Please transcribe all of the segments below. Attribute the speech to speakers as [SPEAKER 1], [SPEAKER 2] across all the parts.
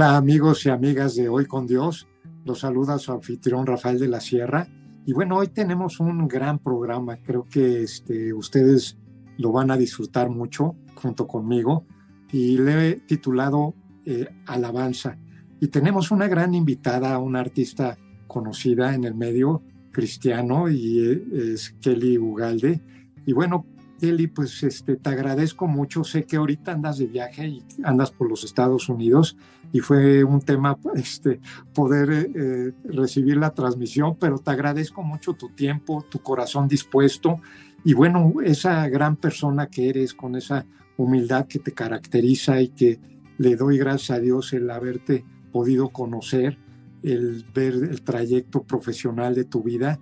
[SPEAKER 1] Hola amigos y amigas de Hoy con Dios, los saluda su anfitrión Rafael de la Sierra. Y bueno, hoy tenemos un gran programa, creo que este, ustedes lo van a disfrutar mucho junto conmigo y le he titulado eh, Alabanza. Y tenemos una gran invitada, una artista conocida en el medio cristiano y eh, es Kelly Ugalde. Y bueno, Kelly, pues este, te agradezco mucho. Sé que ahorita andas de viaje y andas por los Estados Unidos y fue un tema este, poder eh, eh, recibir la transmisión, pero te agradezco mucho tu tiempo, tu corazón dispuesto y bueno, esa gran persona que eres con esa humildad que te caracteriza y que le doy gracias a Dios el haberte podido conocer, el ver el trayecto profesional de tu vida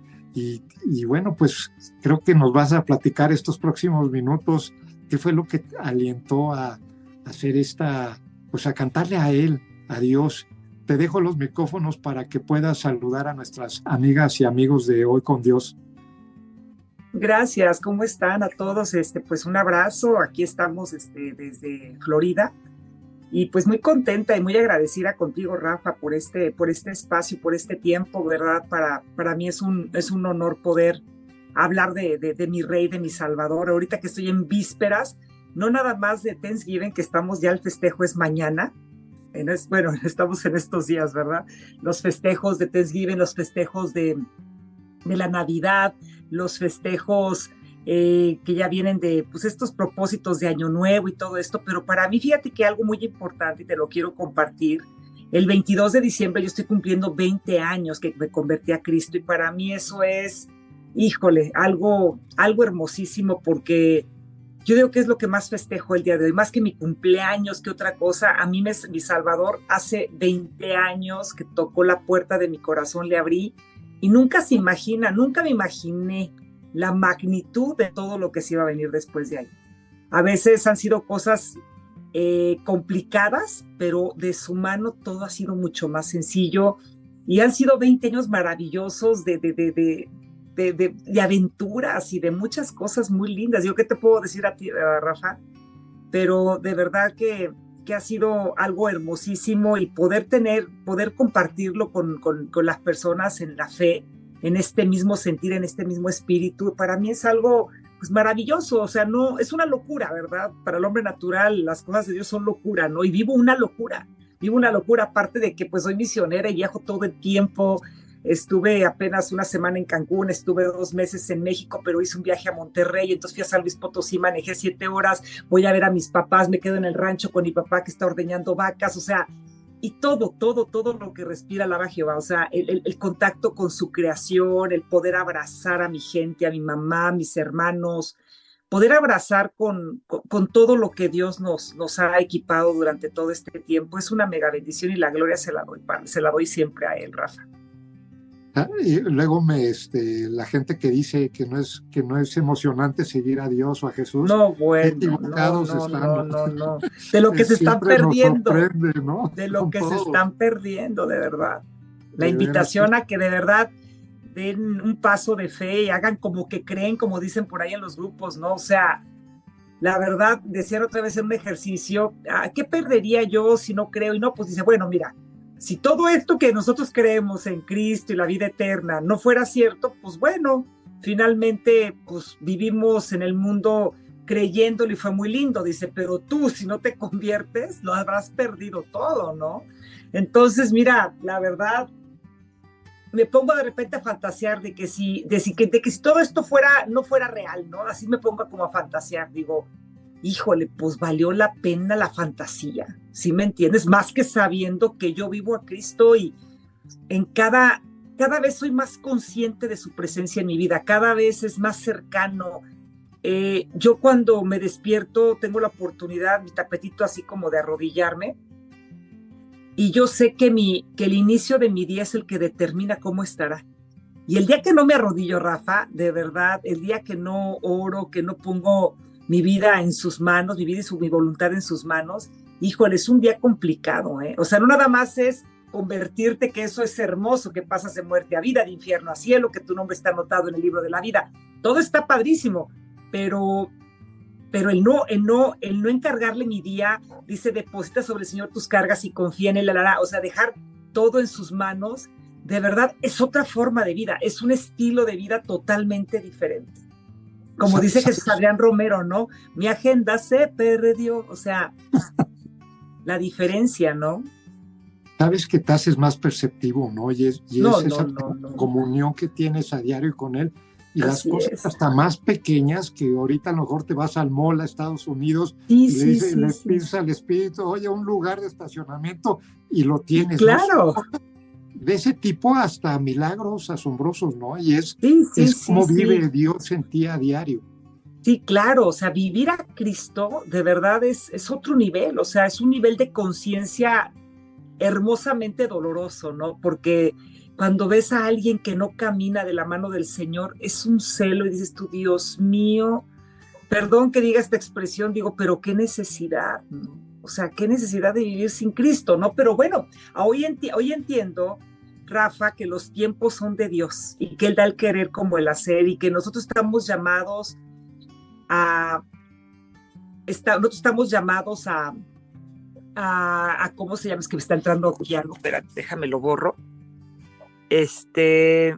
[SPEAKER 1] y, bueno, pues creo que nos vas a platicar estos próximos minutos qué fue lo que alientó a hacer esta pues a cantarle a Él, a Dios. Te dejo los micrófonos para que puedas saludar a nuestras amigas y amigos de Hoy con Dios.
[SPEAKER 2] Gracias, ¿cómo están a todos? Este, pues un abrazo, aquí estamos este, desde Florida y pues muy contenta y muy agradecida contigo, Rafa, por este, por este espacio, por este tiempo, ¿verdad? Para, para mí es un, es un honor poder hablar de, de, mi rey, de mi salvador, ahorita que estoy en vísperas no nada más de Thanksgiving, que estamos ya el festejo es mañana, en es, bueno, estamos en estos días, ¿verdad? Los festejos de Thanksgiving, los festejos de, de la Navidad, los festejos eh, que ya vienen de pues estos propósitos de Año Nuevo y todo esto, pero para mí fíjate que algo muy importante y te lo quiero compartir. El 22 de diciembre yo estoy cumpliendo 20 años que me convertí a Cristo y para mí eso es, híjole, algo, algo hermosísimo porque yo digo que es lo que más festejo el día de hoy, más que mi cumpleaños, que otra cosa. A mí, me, mi Salvador, hace 20 años que tocó la puerta de mi corazón, le abrí y nunca se imagina, nunca me imaginé la magnitud de todo lo que se iba a venir después de ahí. A veces han sido cosas eh, complicadas, pero de su mano todo ha sido mucho más sencillo y han sido 20 años maravillosos de, de, de, de, aventuras y de muchas cosas muy lindas. Yo qué te puedo decir a ti, Rafa, pero de verdad que, que, ha sido algo hermosísimo y poder tener, poder compartirlo con, con, con, las personas en la fe, en este mismo sentir, en este mismo espíritu, para mí es algo pues maravilloso, o sea, no, es una locura, ¿verdad? Para el hombre natural las cosas de Dios son locura, ¿no? Y vivo una locura, vivo una locura, aparte de que pues soy misionera y viajo todo el tiempo, Estuve apenas una semana en Cancún, estuve dos meses en México, pero hice un viaje a Monterrey, entonces fui a San Luis Potosí, manejé siete horas, voy a ver a mis papás, me quedo en el rancho con mi papá que está ordeñando vacas, o sea, y todo, todo, todo lo que respira la Jehová, o sea, el, el, contacto con su creación, el poder abrazar a mi gente, a mi mamá, a mis hermanos, poder abrazar con, con, con, todo lo que Dios nos, nos ha equipado durante todo este tiempo, es una mega bendición y la gloria se la doy, se la doy siempre a Él, Rafa.
[SPEAKER 1] Ah, y luego me, este, la gente que dice que no es que no es emocionante seguir a Dios o a Jesús.
[SPEAKER 2] No, bueno, no, no, no, no, de lo que se están perdiendo, ¿no? de lo que se están perdiendo, de verdad. La invitación a que de verdad den un paso de fe y hagan como que creen, como dicen por ahí en los grupos, ¿no? O sea, la verdad, desear otra vez en un ejercicio, ah, ¿qué perdería yo si no creo? Y no, pues dice, bueno, mira, si todo esto que nosotros creemos en Cristo y la vida eterna no fuera cierto, pues bueno, finalmente pues vivimos en el mundo creyéndolo y fue muy lindo, dice, pero tú si no te conviertes, lo habrás perdido todo, ¿no? Entonces, mira, la verdad, me pongo de repente a fantasear de que si, de, si, de que si todo esto fuera, no fuera real, ¿no? Así me pongo como a fantasear, digo, híjole, pues valió la pena la fantasía, ¿sí me entiendes? Más que sabiendo que yo vivo a Cristo y en cada, cada vez soy más consciente de su presencia en mi vida, cada vez es más cercano. Eh, yo cuando me despierto tengo la oportunidad, mi tapetito así como de arrodillarme, y yo sé que, mi, que el inicio de mi día es el que determina cómo estará. Y el día que no me arrodillo, Rafa, de verdad, el día que no oro, que no pongo mi vida en sus manos, mi vida y su, mi voluntad en sus manos, híjole, es un día complicado, ¿eh? O sea, no nada más es convertirte, que eso es hermoso, que pasas de muerte a vida, de infierno a cielo, que tu nombre está anotado en el libro de la vida. Todo está padrísimo, pero pero el no, el no, el no encargarle mi día, dice, deposita sobre el Señor tus cargas y confía en él, o sea, dejar todo en sus manos, de verdad es otra forma de vida, es un estilo de vida totalmente diferente. Como dice Jesús Adrián Romero, ¿no? Mi agenda se perdió, o sea, la diferencia, ¿no?
[SPEAKER 1] Sabes que te haces más perceptivo, ¿no? Y es, esa comunión que tienes a diario con él y las cosas hasta más pequeñas que ahorita a lo mejor te vas al mall a Estados Unidos y le, dices, al espíritu, oye, un lugar de estacionamiento y lo tienes.
[SPEAKER 2] Claro.
[SPEAKER 1] De ese tipo hasta milagros asombrosos, ¿no? Y es, es como vive Dios en ti a diario.
[SPEAKER 2] Sí, claro, o sea, vivir a Cristo de verdad es, es otro nivel, o sea, es un nivel de conciencia hermosamente doloroso, ¿no? Porque cuando ves a alguien que no camina de la mano del Señor, es un celo y dices tú, Dios mío, perdón que diga esta expresión, digo, pero qué necesidad, ¿no? O sea, qué necesidad de vivir sin Cristo, ¿no? Pero bueno, hoy, hoy entiendo, Rafa, que los tiempos son de Dios y que Él da el querer como el hacer y que nosotros estamos llamados a, estamos llamados a, a, ¿cómo se llama? Es que me está entrando aquí algo, espérate, déjame lo borro. Este,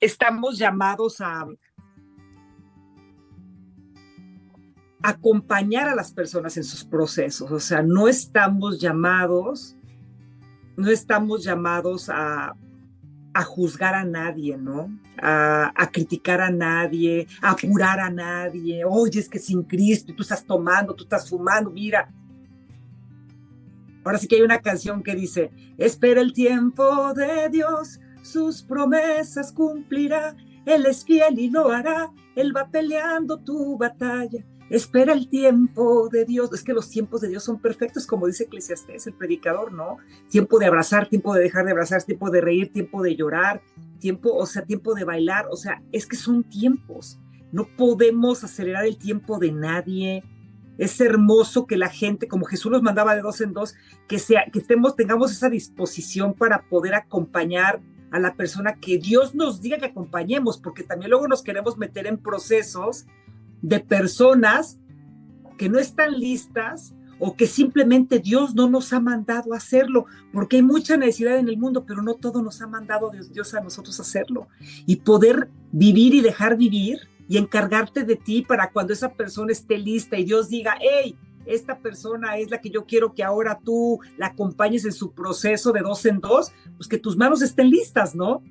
[SPEAKER 2] estamos llamados a acompañar a las personas en sus procesos, o sea, no estamos llamados, no estamos llamados a, a juzgar a nadie, ¿no? A, criticar a nadie, a apurar a nadie. Oye, es que sin Cristo, tú estás tomando, tú estás fumando, mira. Ahora sí que hay una canción que dice, espera el tiempo de Dios, sus promesas cumplirá, Él es fiel y lo hará, Él va peleando tu batalla. Espera el tiempo de Dios. Es que los tiempos de Dios son perfectos, como dice Eclesiastés, el predicador, ¿no? Tiempo de abrazar, tiempo de dejar de abrazar, tiempo de reír, tiempo de llorar, tiempo, o sea, tiempo de bailar. O sea, es que son tiempos. No podemos acelerar el tiempo de nadie. Es hermoso que la gente, como Jesús nos mandaba de dos en dos, que, sea, que estemos, tengamos esa disposición para poder acompañar a la persona que Dios nos diga que acompañemos, porque también luego nos queremos meter en procesos de personas que no están listas o que simplemente Dios no nos ha mandado a hacerlo, porque hay mucha necesidad en el mundo, pero no todo nos ha mandado Dios, a nosotros hacerlo. Y poder vivir y dejar vivir y encargarte de ti para cuando esa persona esté lista y Dios diga, hey, esta persona es la que yo quiero que ahora tú la acompañes en su proceso de dos en dos, pues que tus manos estén listas, ¿no?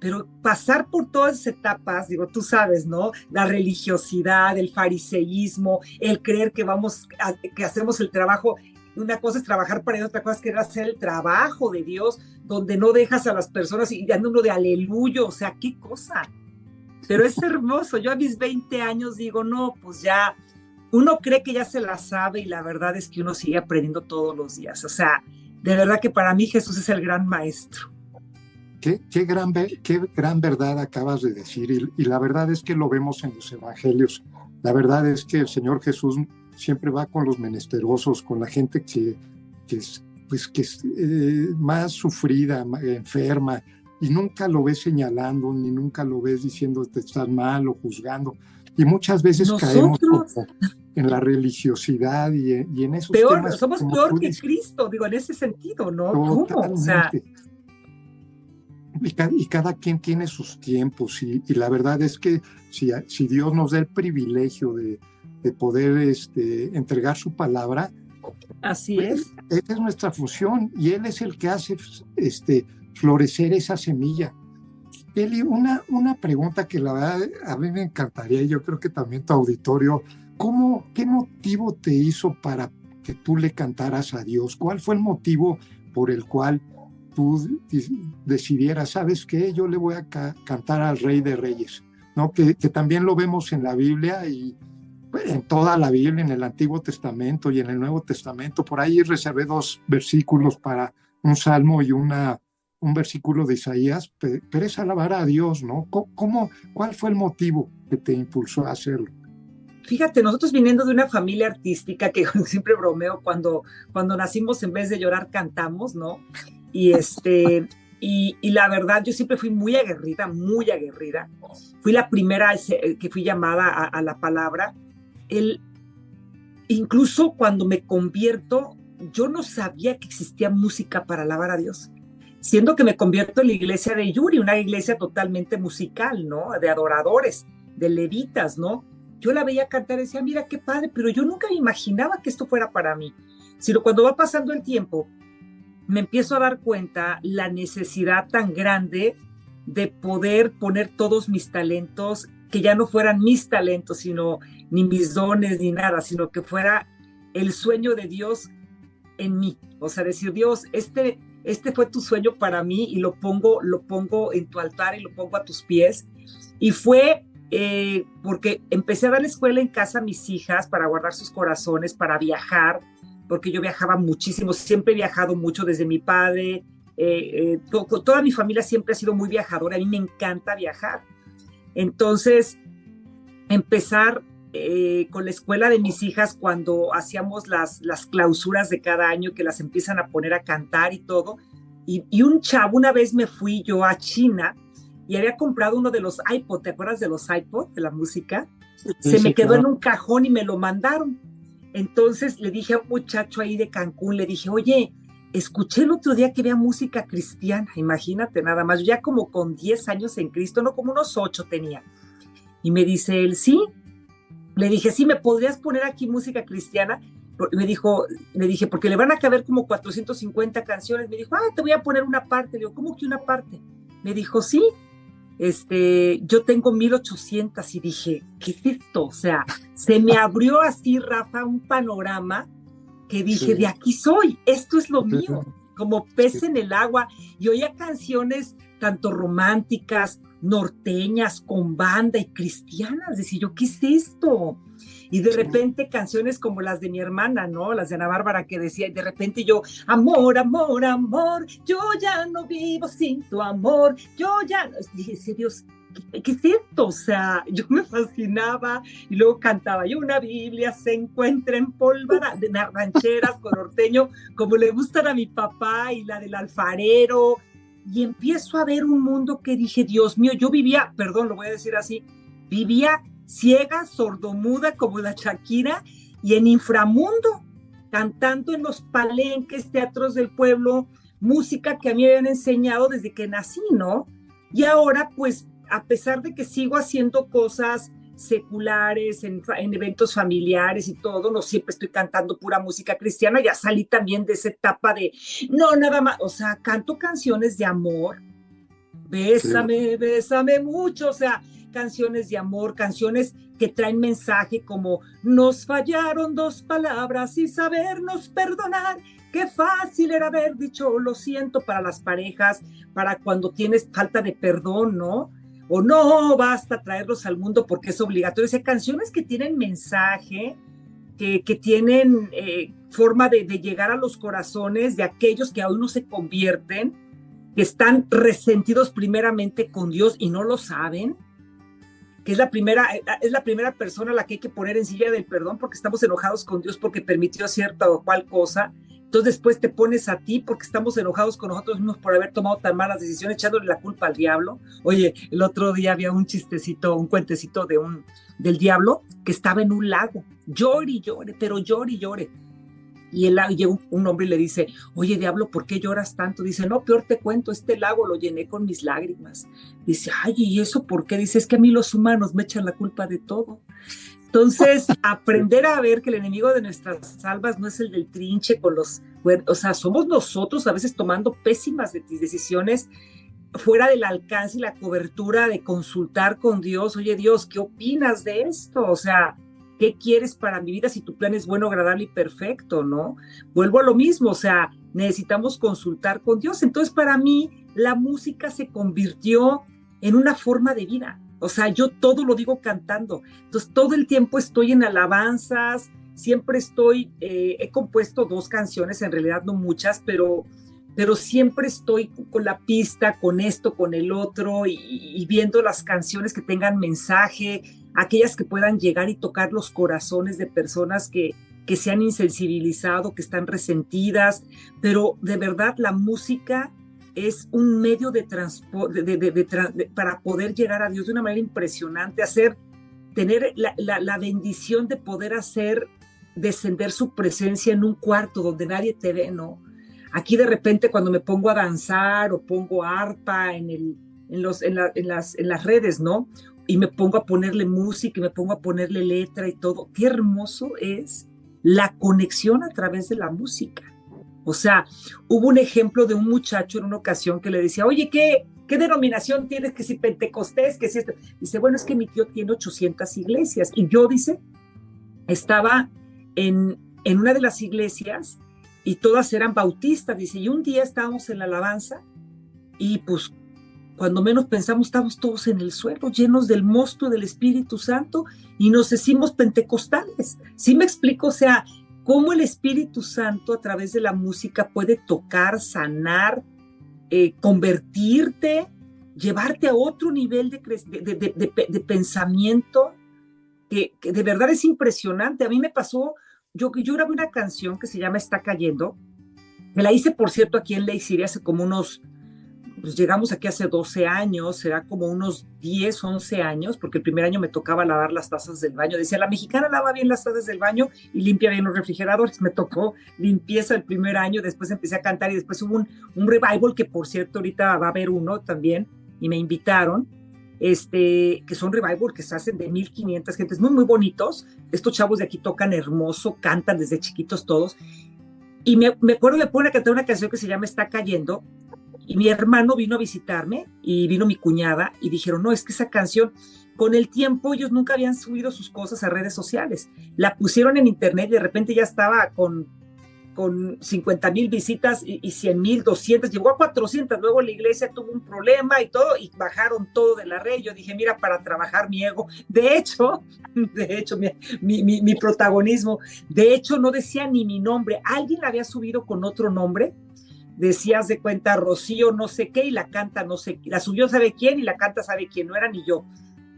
[SPEAKER 2] Pero pasar por todas esas etapas, digo, tú sabes, ¿no? La religiosidad, el fariseísmo, el creer que vamos, que hacemos el trabajo. Una cosa es trabajar para Dios, otra cosa es querer hacer el trabajo de Dios, donde no dejas a las personas y dando uno de aleluya, o sea, qué cosa. Pero es hermoso. Yo a mis 20 años digo, no, pues ya, uno cree que ya se la sabe y la verdad es que uno sigue aprendiendo todos los días. O sea, de verdad que para mí Jesús es el gran maestro.
[SPEAKER 1] Qué, gran, qué gran verdad acabas de decir y, la verdad es que lo vemos en los evangelios. La verdad es que el Señor Jesús siempre va con los menesterosos, con la gente que, que es, pues, que es eh, más sufrida, enferma, y nunca lo ves señalando, ni nunca lo ves diciendo que estás mal o juzgando. Y muchas veces caemos en la religiosidad y, en esos
[SPEAKER 2] peor, Somos peor que Cristo, digo, en ese sentido, ¿no? ¿Cómo? O sea,
[SPEAKER 1] y cada, quien tiene sus tiempos y, la verdad es que si, si, Dios nos da el privilegio de, poder este, entregar su palabra,
[SPEAKER 2] así pues,
[SPEAKER 1] es. Esa es nuestra función y Él es el que hace este, florecer esa semilla. Eli, una, una pregunta que la verdad a mí me encantaría y yo creo que también tu auditorio, ¿cómo, ¿qué motivo te hizo para que tú le cantaras a Dios? ¿Cuál fue el motivo por el cual tú decidieras, ¿sabes qué? Yo le voy a cantar al Rey de Reyes, ¿no? Que, también lo vemos en la Biblia y pues, en toda la Biblia, en el Antiguo Testamento y en el Nuevo Testamento. Por ahí reservé dos versículos para un salmo y una, un versículo de Isaías, pero es alabar a Dios, ¿no? ¿Cómo, ¿Cuál fue el motivo que te impulsó a hacerlo?
[SPEAKER 2] Fíjate, nosotros viniendo de una familia artística, que siempre bromeo, cuando, cuando nacimos en vez de llorar cantamos, ¿no? Y, este, y, la verdad, yo siempre fui muy aguerrida, muy aguerrida. Fui la primera que fui llamada a, la palabra. el, incluso cuando me convierto, yo no sabía que existía música para alabar a Dios. Siendo que me convierto en la iglesia de Yuri, una iglesia totalmente musical, ¿no? De adoradores, de levitas, ¿no? Yo la veía cantar y decía, mira qué padre, pero yo nunca me imaginaba que esto fuera para mí. Sino cuando va pasando el tiempo, me empiezo a dar cuenta la necesidad tan grande de poder poner todos mis talentos, que ya no fueran mis talentos, sino ni mis dones, ni nada, sino que fuera el sueño de Dios en mí. O sea, decir, Dios, este, este fue tu sueño para mí y lo pongo, lo pongo en tu altar y lo pongo a tus pies. Y fue eh, porque empecé a dar la escuela en casa a mis hijas para guardar sus corazones, para viajar, porque yo viajaba muchísimo, siempre he viajado mucho desde mi padre, eh, eh, toda mi familia siempre ha sido muy viajadora, a mí me encanta viajar. Entonces, empezar con la escuela de mis hijas cuando hacíamos las, las clausuras de cada año que las empiezan a poner a cantar y todo. Y, y un chavo, una vez me fui yo a China y había comprado uno de los iPod, ¿te acuerdas de los iPod, de la música? Se me quedó en un cajón y me lo mandaron. Entonces le dije a un muchacho ahí de Cancún, le dije, oye, escuché el otro día que había música cristiana, imagínate nada más, ya como con 10 años en Cristo, no como unos 8 tenía. Y me dice él, sí. Le dije, sí, ¿me podrías poner aquí música cristiana? Me dijo, le dije, porque le van a caber como 450 canciones. Me dijo, ah, te voy a poner una parte. Le digo, ¿cómo que una parte? Me dijo, sí, este, yo tengo 1800 y dije, ¿qué es esto? O sea, se me abrió así, Rafa, un panorama que dije, de aquí soy, esto es lo mío, como pez en el agua. Y oía canciones tanto románticas, norteñas, con banda y cristianas. Decía yo, ¿qué es esto? Y de repente canciones como las de mi hermana, ¿no? Las de Ana Bárbara que decía, y de repente yo, amor, amor, amor, yo ya no vivo sin tu amor, yo ya Dije, Dios, ¿qué, es esto? O sea, yo me fascinaba y luego cantaba yo una Biblia se encuentra en polvada de rancheras con norteño, como le gustan a mi papá y la del alfarero. Y empiezo a ver un mundo que dije, Dios mío, yo vivía, perdón, lo voy a decir así, vivía ciega, sordomuda como la Shakira y en inframundo, cantando en los palenques, teatros del pueblo, música que a mí me habían enseñado desde que nací, ¿no? Y ahora, pues, a pesar de que sigo haciendo cosas seculares, en, eventos familiares y todo, no siempre estoy cantando pura música cristiana, ya salí también de esa etapa de, no, nada más, o sea, canto canciones de amor, bésame, bésame mucho, o sea, canciones de amor, canciones que traen mensaje como nos fallaron dos palabras y sabernos perdonar. Qué fácil era haber dicho lo siento para las parejas, para cuando tienes falta de perdón, ¿no? O no basta traerlos al mundo porque es obligatorio. O sea, canciones que tienen mensaje, que, que tienen eh, forma de, llegar a los corazones de aquellos que aún no se convierten, que están resentidos primeramente con Dios y no lo saben que es la primera, eh, es la primera persona a la que hay que poner en silla del perdón porque estamos enojados con Dios porque permitió cierta o cual cosa. Entonces después te pones a ti porque estamos enojados con nosotros mismos por haber tomado tan malas decisiones, echándole la culpa al diablo. Oye, el otro día había un chistecito, un cuentecito de un, del diablo que estaba en un lago. Llore y llore, pero llore y llore y el, un, hombre le dice, oye diablo, ¿por qué lloras tanto? Dice, no, peor te cuento, este lago lo llené con mis lágrimas. Dice, ay, ¿y eso por qué? Dice, es que a mí los humanos me echan la culpa de todo. Entonces, aprender a ver que el enemigo de nuestras almas no es el del trinche con los, o sea, somos nosotros a veces tomando pésimas decisiones fuera del alcance y la cobertura de consultar con Dios, oye Dios, ¿qué opinas de esto? O sea, ¿Qué quieres para mi vida si tu plan es bueno, agradable y perfecto, no? Vuelvo a lo mismo, o sea, necesitamos consultar con Dios. Entonces, para mí, la música se convirtió en una forma de vida. O sea, yo todo lo digo cantando. Entonces, todo el tiempo estoy en alabanzas, siempre estoy, eh, he compuesto dos canciones, en realidad no muchas, pero, pero siempre estoy con la pista, con esto, con el otro, y, y viendo las canciones que tengan mensaje, aquellas que puedan llegar y tocar los corazones de personas que, que se han insensibilizado, que están resentidas, pero de verdad la música es un medio de transporte para poder llegar a Dios de una manera impresionante, hacer tener la, la, bendición de poder hacer descender su presencia en un cuarto donde nadie te ve, ¿no? Aquí de repente cuando me pongo a danzar o pongo arpa en, el, en, los, en, las, en las redes, ¿no? Y me pongo a ponerle música y me pongo a ponerle letra y todo. Qué hermoso es la conexión a través de la música. O sea, hubo un ejemplo de un muchacho en una ocasión que le decía, oye, ¿qué, qué denominación tienes? Que si Pentecostés, que si esto. Dice, bueno, es que mi tío tiene 800 iglesias. Y yo, dice, estaba en, en una de las iglesias y todas eran bautistas. Dice, y un día estábamos en la alabanza y pues cuando menos pensamos estamos todos en el suelo, llenos del mosto del Espíritu Santo y nos decimos pentecostales. ¿Sí me explico? O sea, cómo el Espíritu Santo a través de la música puede tocar, sanar, eh, convertirte, llevarte a otro nivel de, de, pensamiento que, de verdad es impresionante. A mí me pasó, yo, yo grabé una canción que se llama Está cayendo, me la hice, por cierto, aquí en Ley City hace como unos pues llegamos aquí hace 12 años, será como unos 10, 11 años, porque el primer año me tocaba lavar las tazas del baño. Decía, la mexicana lava bien las tazas del baño y limpia bien los refrigeradores. Me tocó limpieza el primer año, después empecé a cantar y después hubo un, un revival, que por cierto ahorita va a haber uno también, y me invitaron, este, que son revival que se hacen de 1500 gentes, muy, muy bonitos. Estos chavos de aquí tocan hermoso, cantan desde chiquitos todos. Y me, me acuerdo, me pone a cantar una canción que se llama Está cayendo, y mi hermano vino a visitarme y vino mi cuñada y dijeron, no, es que esa canción, con el tiempo ellos nunca habían subido sus cosas a redes sociales. La pusieron en internet y de repente ya estaba con, con 50 mil visitas y, y 100 mil, 200, llegó a 400. Luego la iglesia tuvo un problema y todo y bajaron todo de la red. Yo dije, mira, para trabajar mi ego. De hecho, de hecho, mi, mi, mi protagonismo, de hecho no decía ni mi nombre. Alguien la había subido con otro nombre decías de cuenta Rocío no sé qué y la canta no sé qué, la subió sabe quién y la canta sabe quién, no era ni yo.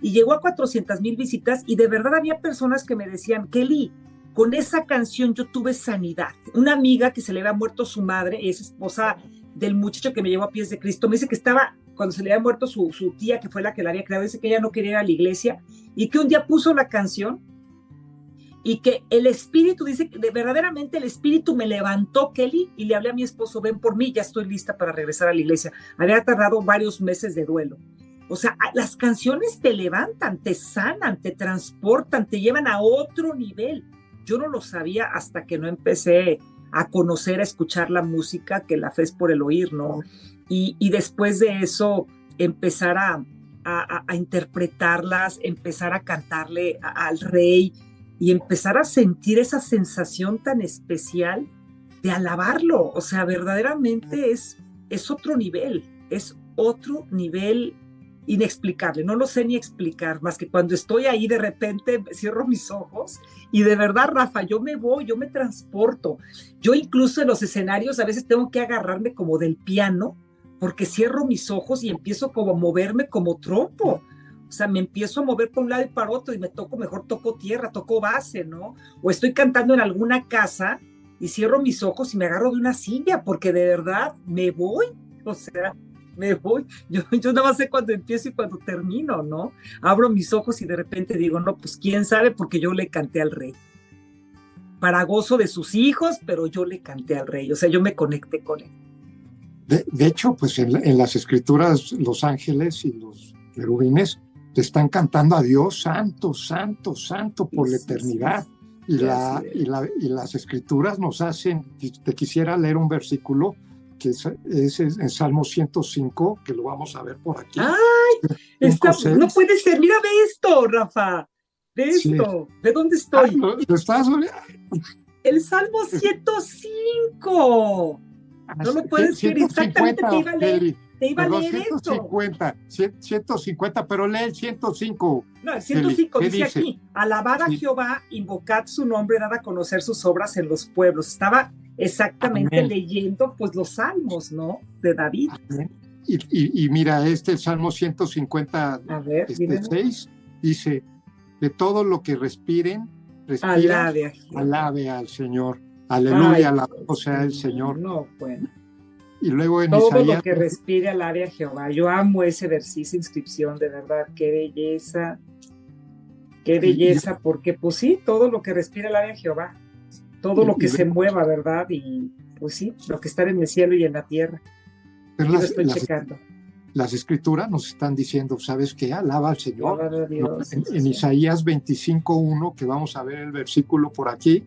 [SPEAKER 2] Y llegó a 400 mil visitas y de verdad había personas que me decían, Kelly, con esa canción yo tuve sanidad. Una amiga que se le había muerto su madre, es esposa del muchacho que me llevó a pies de Cristo, me dice que estaba, cuando se le había muerto su, su tía, que fue la que la había creado, dice que ella no quería ir a la iglesia y que un día puso la canción y que el espíritu dice que verdaderamente el espíritu me levantó, Kelly, y le hablé a mi esposo, ven por mí, ya estoy lista para regresar a la iglesia. Había tardado varios meses de duelo. O sea, las canciones te levantan, te sanan, te transportan, te llevan a otro nivel. Yo no lo sabía hasta que no empecé a conocer, a escuchar la música, que la fe es por el oír, ¿no? Y, después de eso, empezar a, a, interpretarlas, empezar a cantarle al rey, y empezar a sentir esa sensación tan especial de alabarlo. O sea, verdaderamente es, es otro nivel, es otro nivel inexplicable. No lo sé ni explicar, más que cuando estoy ahí de repente cierro mis ojos y de verdad, Rafa, yo me voy, yo me transporto. Yo incluso en los escenarios a veces tengo que agarrarme como del piano porque cierro mis ojos y empiezo como a moverme como trompo o sea, me empiezo a mover por un lado y para otro y me toco, mejor toco tierra, toco base, ¿no? O estoy cantando en alguna casa y cierro mis ojos y me agarro de una silla porque de verdad me voy, o sea, me voy. Yo, yo nada más sé cuando empiezo y cuando termino, ¿no? Abro mis ojos y de repente digo, no, pues quién sabe porque yo le canté al rey. Para gozo de sus hijos, pero yo le canté al rey, o sea, yo me conecté con él.
[SPEAKER 1] De, hecho, pues en, en, las escrituras, los ángeles y los querubines te están cantando a Dios, santo, santo, santo por la eternidad. Y, la, y, la, y, las escrituras nos hacen, te quisiera leer un versículo que es, en Salmo 105, que lo vamos a ver por aquí.
[SPEAKER 2] ¡Ay! no puede ser, mira, ve esto, Rafa, ve esto, ¿de dónde estoy? Ah,
[SPEAKER 1] estás...
[SPEAKER 2] El Salmo 105. No lo puedes creer, exactamente te iba a leer te iba a leer 150,
[SPEAKER 1] 150, pero lee el 105.
[SPEAKER 2] No, el 105 dice, aquí, alabar a Jehová, invocad su nombre, dar a conocer sus obras en los pueblos. Estaba exactamente leyendo pues los salmos, ¿no? De David.
[SPEAKER 1] Y, y, mira, este Salmo 150, a ver, este 6, dice, de todo lo que respiren, alabe, alabe al Señor. Aleluya, alabado sea el Señor.
[SPEAKER 2] No, bueno.
[SPEAKER 1] Y luego en
[SPEAKER 2] Todo lo que respire al área Jehová. Yo amo ese versículo, inscripción, de verdad, qué belleza. Qué belleza, porque pues sí, todo lo que respira el área Jehová, todo lo que se mueva, ¿verdad? Y pues sí, lo que está en el cielo y en la tierra.
[SPEAKER 1] Pero las, estoy checando. Las escrituras nos están diciendo, ¿sabes qué? Alaba al Señor. en, en Isaías 25.1, que vamos a ver el versículo por aquí,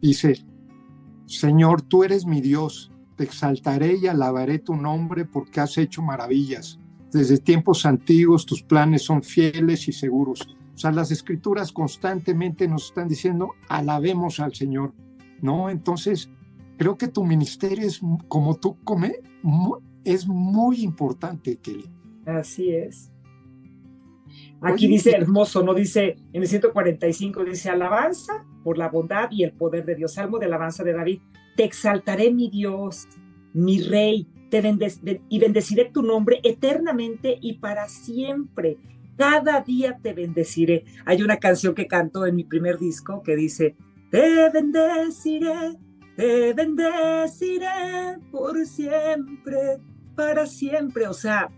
[SPEAKER 1] dice, Señor, tú eres mi Dios, te exaltaré y alabaré tu nombre porque has hecho maravillas. Desde tiempos antiguos tus planes son fieles y seguros. O sea, las escrituras constantemente nos están diciendo, alabemos al Señor, ¿no? Entonces, creo que tu ministerio es, como tú come, es muy importante, Kelly.
[SPEAKER 2] Así es. Aquí dice hermoso, ¿no? Dice, en el 145 dice, alabanza por la bondad y el poder de Dios. Salmo de alabanza de David. Te exaltaré, mi Dios, mi Rey, te y bendeciré tu nombre eternamente y para siempre cada día te bendeciré. Hay una canción que canto en mi primer disco que dice, te bendeciré, te bendeciré por siempre, para siempre. O sea,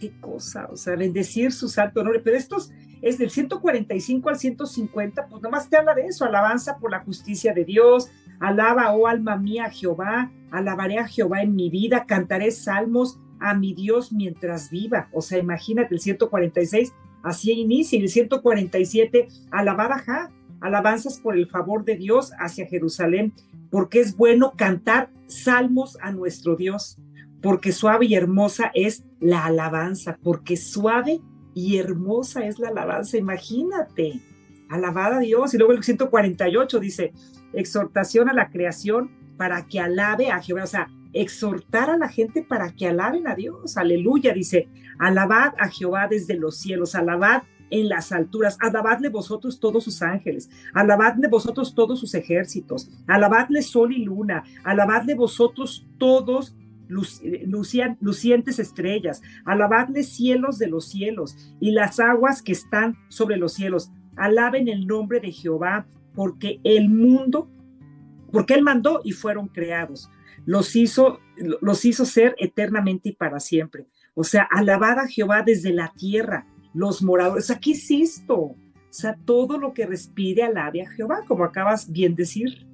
[SPEAKER 2] qué cosa, o sea, bendecir su santo nombre. Pero estos es del 145 al 150, pues nomás te habla de eso, alabanza por la justicia de Dios, alaba, oh alma mía, Jehová, alabaré a Jehová en mi vida, cantaré salmos a mi Dios mientras viva. O sea, imagínate el 146, así inicia, y el 147, alabada ja, alabanzas por el favor de Dios hacia Jerusalén, porque es bueno cantar salmos a nuestro Dios, porque suave y hermosa es la alabanza, porque suave y hermosa es la alabanza, imagínate, alabada a Dios. Y luego el 148 dice, exhortación a la creación para que alabe a Jehová, o sea, exhortar a la gente para que alaben a Dios. Aleluya, dice, alabad a Jehová desde los cielos, alabad en las alturas, alabadle vosotros todos sus ángeles, alabadle vosotros todos sus ejércitos, alabadle sol y luna, alabadle vosotros todos lucientes estrellas, alabadle cielos de los cielos y las aguas que están sobre los cielos, alaben el nombre de Jehová, porque el mundo, porque él mandó y fueron creados los hizo, los hizo ser eternamente y para siempre. O sea, alabada Jehová desde la tierra, los moradores. O sea, ¿qué es esto? O sea, todo lo que respire alabe a Jehová, como acabas bien decir.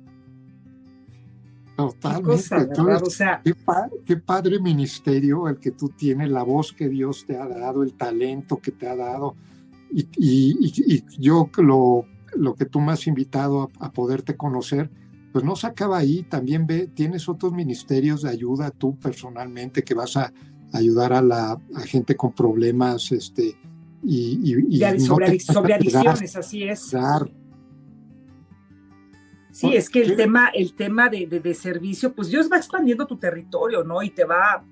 [SPEAKER 1] Totalmente. o sea, qué, padre, ministerio el que tú tienes, la voz que Dios te ha dado, el talento que te ha dado. Y, yo lo, lo que tú me has invitado a poderte conocer, pues no se acaba ahí, también ve, tienes otros ministerios de ayuda tú personalmente que vas a ayudar a la gente con problemas este, y,
[SPEAKER 2] sobre, adicciones, así es. Sí, es que el tema, el tema de, de, servicio, pues Dios va expandiendo tu territorio, ¿no? Y te va,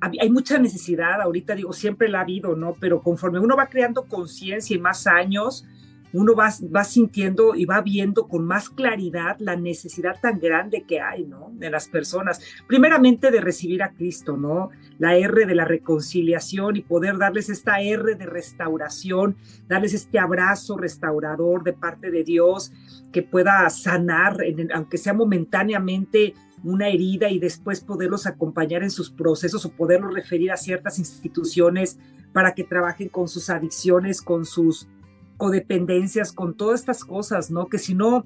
[SPEAKER 2] hay mucha necesidad, ahorita digo, siempre la ha habido, ¿no? Pero conforme uno va creando conciencia y más años, uno va, va, sintiendo y va viendo con más claridad la necesidad tan grande que hay, ¿no? De las personas. Primeramente de recibir a Cristo, ¿no? La R de la reconciliación y poder darles esta R de restauración, darles este abrazo restaurador de parte de Dios que pueda sanar, aunque sea momentáneamente, una herida y después poderlos acompañar en sus procesos o poderlos referir a ciertas instituciones para que trabajen con sus adicciones, con sus codependencias, con todas estas cosas, ¿no? Que si no,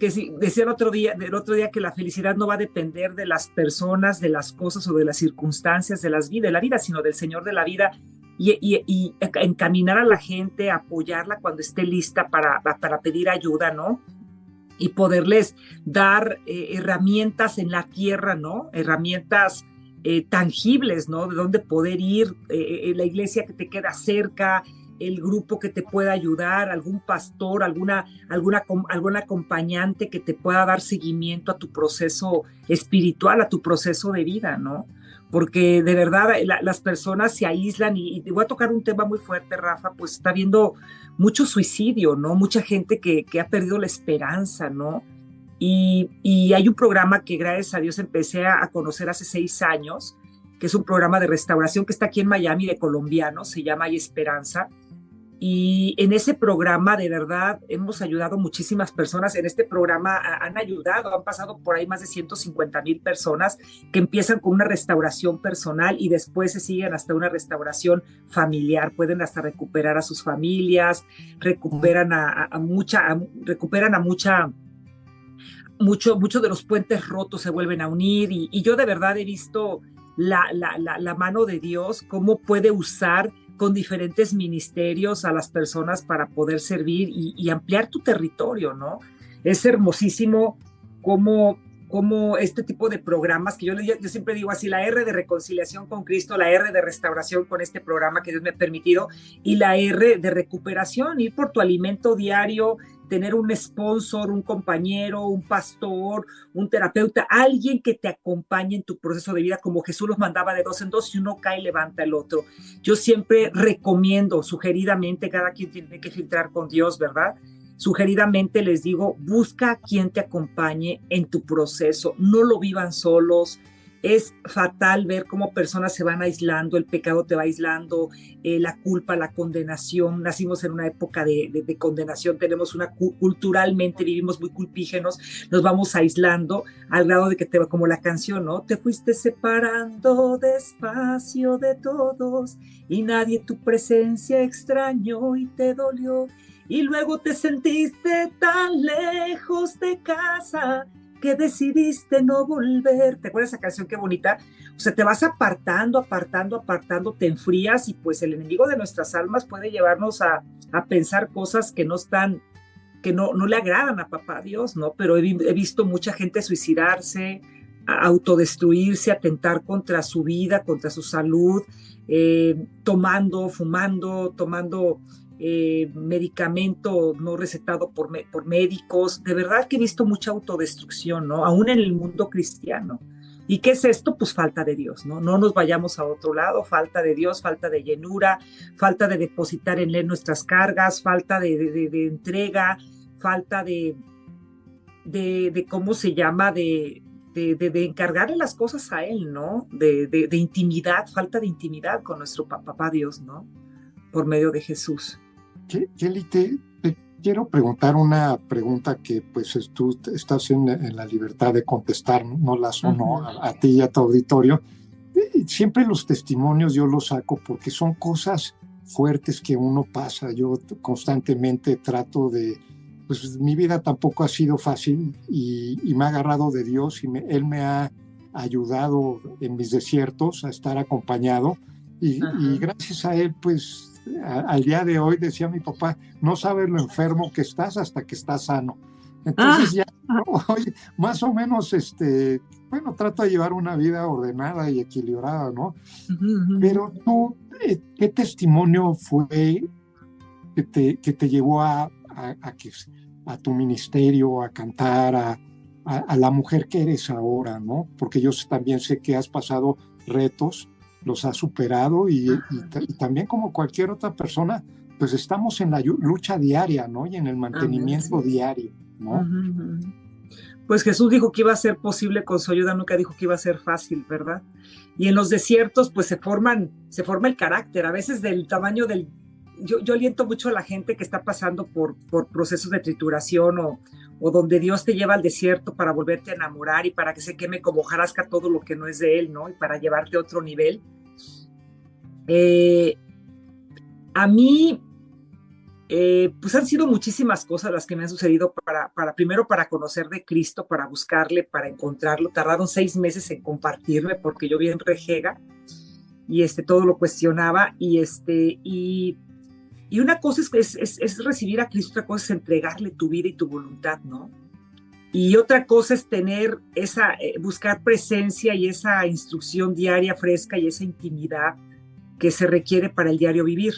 [SPEAKER 2] que si decía el otro día, del otro día que la felicidad no va a depender de las personas, de las cosas o de las circunstancias de las vidas, de la vida, sino del Señor de la vida y, encaminar a la gente, apoyarla cuando esté lista para, para pedir ayuda, ¿no? Y poderles dar eh, herramientas en la tierra, ¿no? Herramientas eh, tangibles, ¿no? De dónde poder ir, eh, la iglesia que te queda cerca, el grupo que te pueda ayudar, algún pastor, alguna, alguna, algún acompañante que te pueda dar seguimiento a tu proceso espiritual, a tu proceso de vida, ¿no? Porque de verdad las personas se aíslan y, te voy a tocar un tema muy fuerte, Rafa, pues está viendo mucho suicidio, ¿no? Mucha gente que, que ha perdido la esperanza, ¿no? Y, y, hay un programa que gracias a Dios empecé a, a conocer hace seis años, que es un programa de restauración que está aquí en Miami de colombianos, se llama Hay Esperanza, Y en ese programa, de verdad, hemos ayudado muchísimas personas. En este programa han ayudado, han pasado por ahí más de 150 mil personas que empiezan con una restauración personal y después se siguen hasta una restauración familiar. Pueden hasta recuperar a sus familias, recuperan a, mucha, recuperan a mucha, mucho, muchos de los puentes rotos se vuelven a unir. Y, yo de verdad he visto la, la, la mano de Dios, cómo puede usar con diferentes ministerios a las personas para poder servir y, ampliar tu territorio, ¿no? Es hermosísimo cómo, cómo este tipo de programas, que yo, siempre digo así, la R de reconciliación con Cristo, la R de restauración con este programa que Dios me ha permitido, y la R de recuperación, ir por tu alimento diario, tener un sponsor, un compañero, un pastor, un terapeuta, alguien que te acompañe en tu proceso de vida, como Jesús los mandaba de dos en dos, si uno cae, levanta el otro. Yo siempre recomiendo, sugeridamente, cada quien tiene que filtrar con Dios, ¿verdad? Sugeridamente les digo, busca quien te acompañe en tu proceso, no lo vivan solos, es fatal ver cómo personas se van aislando, el pecado te va aislando, eh, la culpa, la condenación. Nacimos en una época de, condenación, tenemos una culturalmente vivimos muy culpígenos, nos vamos aislando al grado de que te va como la canción, ¿no? Te fuiste separando despacio de todos y nadie tu presencia extrañó y te dolió. Y luego te sentiste tan lejos de casa que decidiste no volver. ¿Te acuerdas esa canción qué bonita? O sea, te vas apartando, apartando, apartando, te enfrías y pues el enemigo de nuestras almas puede llevarnos a, pensar cosas que no están, que no, no le agradan a papá Dios, ¿no? Pero he, visto mucha gente suicidarse, autodestruirse, atentar contra su vida, contra su salud, eh, tomando, fumando, tomando eh, medicamento no recetado por, por médicos. De verdad que he visto mucha autodestrucción, ¿no? Aún en el mundo cristiano. ¿Y qué es esto? Pues falta de Dios, ¿no? No nos vayamos a otro lado, falta de Dios, falta de llenura, falta de depositar en Él nuestras cargas, falta de, entrega, falta de, de, cómo se llama, de, de, encargarle las cosas a Él, ¿no? De, intimidad, falta de intimidad con nuestro papá Dios, ¿no? Por medio de Jesús.
[SPEAKER 1] Kelly, te, quiero preguntar una pregunta que pues tú estás en, la libertad de contestar, no la son a, ti y a tu auditorio. Siempre los testimonios yo los saco porque son cosas fuertes que uno pasa. Yo constantemente trato de, pues mi vida tampoco ha sido fácil y, me ha agarrado de Dios y Él me ha ayudado en mis desiertos a estar acompañado y, y gracias a Él pues al día de hoy, decía mi papá, no sabes lo enfermo que estás hasta que estás sano. Entonces ya, ah. más o menos, este, bueno, trato de llevar una vida ordenada y equilibrada, ¿no? Pero tú, eh, ¿qué testimonio fue que te, que te llevó a, a, a, tu ministerio, a cantar, a, a, la mujer que eres ahora, ¿no? Porque yo también sé que has pasado retos los ha superado y, también como cualquier otra persona, pues estamos en la lucha diaria, ¿no? Y en el mantenimiento diario, ¿no?
[SPEAKER 2] Pues Jesús dijo que iba a ser posible con su ayuda, nunca dijo que iba a ser fácil, ¿verdad? Y en los desiertos, pues se forman, se forma el carácter, a veces del tamaño del... Yo, yo aliento mucho a la gente que está pasando por, por procesos de trituración o, o donde Dios te lleva al desierto para volverte a enamorar y para que se queme como jarasca todo lo que no es de Él, ¿no? Y para llevarte a otro nivel. Eh, a mí, eh, pues han sido muchísimas cosas las que me han sucedido para, para, primero para conocer de Cristo, para buscarle, para encontrarlo. Tardaron seis meses en compartirme porque yo bien rejega y este, todo lo cuestionaba y este, y y una cosa es, es, recibir a Cristo, otra cosa es entregarle tu vida y tu voluntad, ¿no? Y otra cosa es tener esa, eh, buscar presencia y esa instrucción diaria fresca y esa intimidad que se requiere para el diario vivir.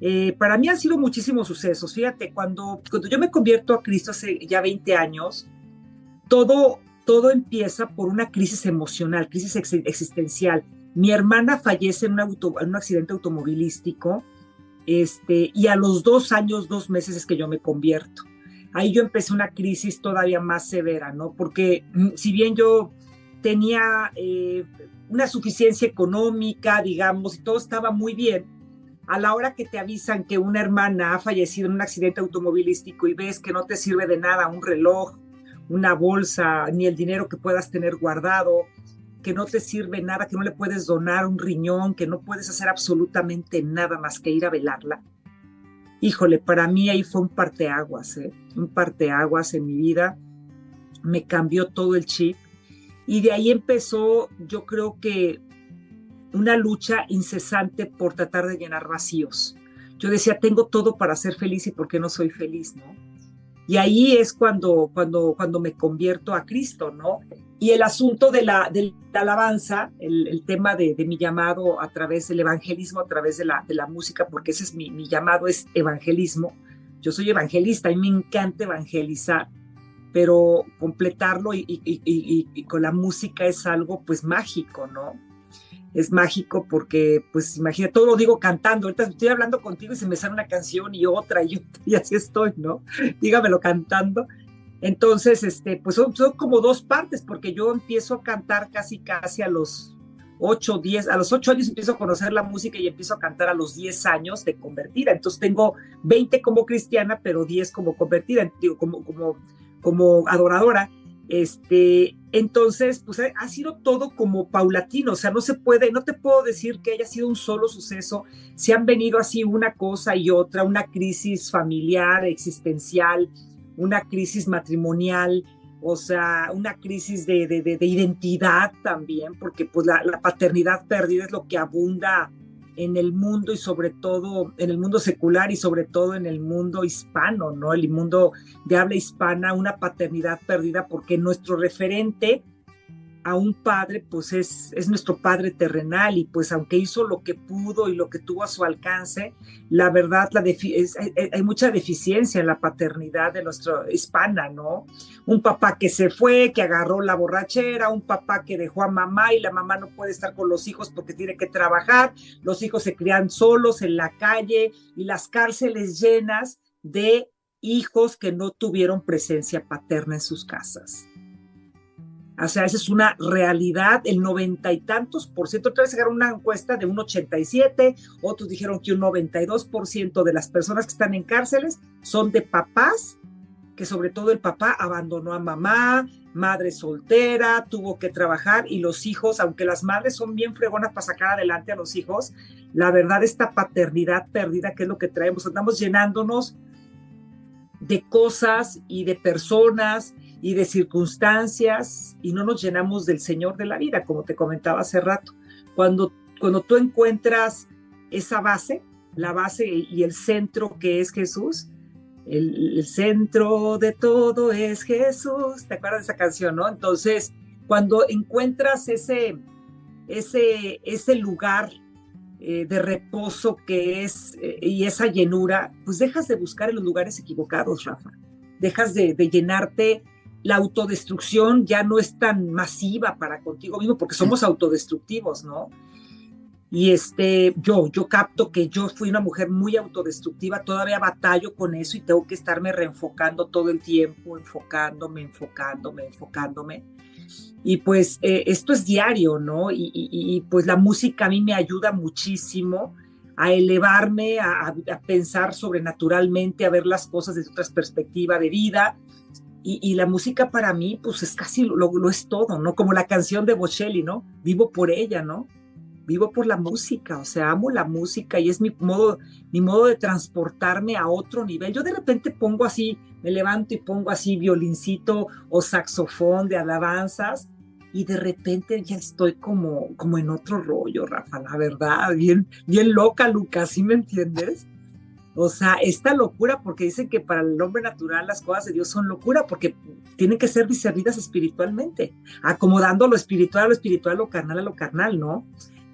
[SPEAKER 2] Eh, para mí han sido muchísimos sucesos. Fíjate, cuando, cuando yo me convierto a Cristo hace ya 20 años, todo, todo empieza por una crisis emocional, crisis existencial. Mi hermana fallece en un, en un accidente automovilístico este, y a los dos años, dos meses es que yo me convierto. Ahí yo empecé una crisis todavía más severa, ¿no? Porque mm, si bien yo tenía eh, una suficiencia económica, digamos, y todo estaba muy bien, a la hora que te avisan que una hermana ha fallecido en un accidente automovilístico y ves que no te sirve de nada un reloj, una bolsa, ni el dinero que puedas tener guardado, que no te sirve nada, que no le puedes donar un riñón, que no puedes hacer absolutamente nada más que ir a velarla. Híjole, para mí ahí fue un parteaguas, ¿eh? un parteaguas en mi vida. Me cambió todo el chip. Y de ahí empezó, yo creo que una lucha incesante por tratar de llenar vacíos. Yo decía, tengo todo para ser feliz y por qué no soy feliz, ¿no? Y ahí es cuando, cuando, cuando me convierto a Cristo, ¿no? Y el asunto de la, de la alabanza, el, tema de, mi llamado a través del evangelismo, a través de la, de la música, porque ese es mi, mi llamado, es evangelismo. Yo soy evangelista y me encanta evangelizar, pero completarlo y, y, y, con la música es algo pues mágico, ¿no? es mágico porque, pues imagina, todo lo digo cantando. Ahorita estoy hablando contigo y se me sale una canción y otra y y así estoy, ¿no? Dígamelo cantando. Entonces, este, pues son, como dos partes, porque yo empiezo a cantar casi, casi a los 8, 10, a los 8 años empiezo a conocer la música y empiezo a cantar a los 10 años de convertida. Entonces tengo 20 como cristiana, pero 10 como convertida, digo, como, como, como adoradora. Este, entonces, pues ha sido todo como paulatino, o sea, no se puede, no te puedo decir que haya sido un solo suceso, se han venido así una cosa y otra, una crisis familiar, existencial, una crisis matrimonial, o sea, una crisis de, de, identidad también, porque pues la, la paternidad perdida es lo que abunda en el mundo y sobre todo en el mundo secular y sobre todo en el mundo hispano, ¿no? El mundo de habla hispana, una paternidad perdida porque nuestro referente a un padre, pues es, es nuestro padre terrenal y pues aunque hizo lo que pudo y lo que tuvo a su alcance, la verdad la hay, mucha deficiencia en la paternidad de nuestra hispana, ¿no? Un papá que se fue, que agarró la borrachera, un papá que dejó a mamá y la mamá no puede estar con los hijos porque tiene que trabajar, los hijos se crían solos en la calle y las cárceles llenas de hijos que no tuvieron presencia paterna en sus casas. O sea, esa es una realidad, el noventa y tantos por ciento. Otra vez sacaron una encuesta de un 87, otros dijeron que un 92 por ciento de las personas que están en cárceles son de papás, que sobre todo el papá abandonó a mamá, madre soltera, tuvo que trabajar y los hijos, aunque las madres son bien fregonas para sacar adelante a los hijos, la verdad esta paternidad perdida que es lo que traemos, andamos llenándonos de cosas y de personas y de circunstancias y no nos llenamos del Señor de la vida, como te comentaba hace rato. Cuando, cuando tú encuentras esa base, la base y el centro que es Jesús, el, centro de todo es Jesús, ¿te acuerdas de esa canción, no? Entonces, cuando encuentras ese, ese, ese lugar eh, de reposo que es eh, y esa llenura, pues dejas de buscar en los lugares equivocados, Rafa. Dejas de, de llenarte la autodestrucción ya no es tan masiva para contigo mismo, porque somos autodestructivos, ¿no? Y este, yo, yo capto que yo fui una mujer muy autodestructiva, todavía batallo con eso y tengo que estarme reenfocando todo el tiempo, enfocándome, enfocándome, enfocándome. Y pues eh, esto es diario, ¿no? Y, pues la música a mí me ayuda muchísimo a elevarme, a, a pensar sobrenaturalmente, a ver las cosas desde otra perspectiva de vida y, la música para mí, pues es casi lo, lo, es todo, ¿no? Como la canción de Bocelli, ¿no? Vivo por ella, ¿no? Vivo por la música, o sea, amo la música y es mi modo, mi modo de transportarme a otro nivel. Yo de repente pongo así, me levanto y pongo así violincito o saxofón de alabanzas y de repente ya estoy como, como en otro rollo, Rafa, la verdad, bien, bien loca, Lucas, ¿sí me entiendes? O sea, esta locura, porque dicen que para el hombre natural las cosas de Dios son locura, porque tienen que ser discernidas espiritualmente, acomodando lo espiritual a lo espiritual, lo carnal a lo carnal, ¿no?